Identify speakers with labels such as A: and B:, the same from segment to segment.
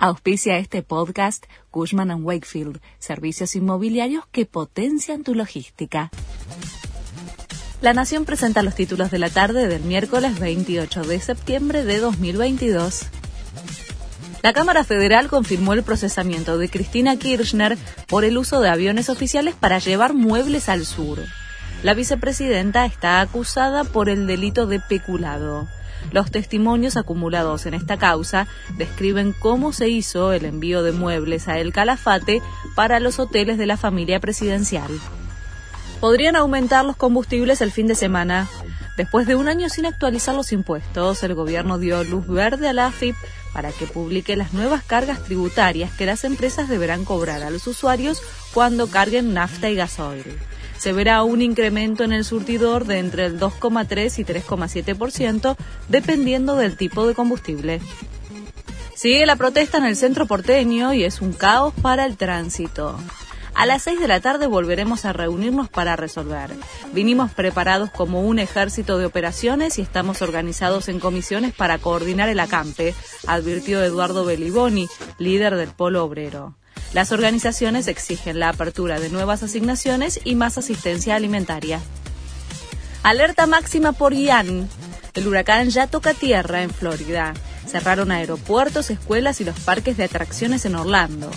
A: Auspicia este podcast Cushman ⁇ Wakefield, servicios inmobiliarios que potencian tu logística. La Nación presenta los títulos de la tarde del miércoles 28 de septiembre de 2022. La Cámara Federal confirmó el procesamiento de Cristina Kirchner por el uso de aviones oficiales para llevar muebles al sur. La vicepresidenta está acusada por el delito de peculado. Los testimonios acumulados en esta causa describen cómo se hizo el envío de muebles a El Calafate para los hoteles de la familia presidencial. Podrían aumentar los combustibles el fin de semana. Después de un año sin actualizar los impuestos, el gobierno dio luz verde a la AFIP para que publique las nuevas cargas tributarias que las empresas deberán cobrar a los usuarios cuando carguen nafta y gasoil se verá un incremento en el surtidor de entre el 2,3 y 3,7% dependiendo del tipo de combustible. Sigue la protesta en el centro porteño y es un caos para el tránsito. A las 6 de la tarde volveremos a reunirnos para resolver. Vinimos preparados como un ejército de operaciones y estamos organizados en comisiones para coordinar el acampe, advirtió Eduardo Beliboni, líder del Polo Obrero. Las organizaciones exigen la apertura de nuevas asignaciones y más asistencia alimentaria. Alerta máxima por Ian. El huracán ya toca tierra en Florida. Cerraron aeropuertos, escuelas y los parques de atracciones en Orlando.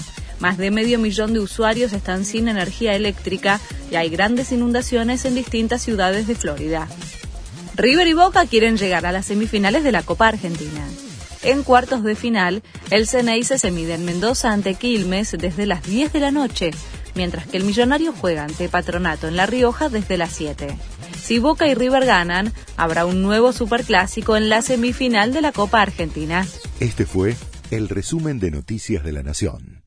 A: Más de medio millón de usuarios están sin energía eléctrica y hay grandes inundaciones en distintas ciudades de Florida. River y Boca quieren llegar a las semifinales de la Copa Argentina. En cuartos de final, el Ceneice se mide en Mendoza ante Quilmes desde las 10 de la noche, mientras que el Millonario juega ante Patronato en La Rioja desde las 7. Si Boca y River ganan, habrá un nuevo superclásico en la semifinal de la Copa Argentina.
B: Este fue el resumen de Noticias de la Nación.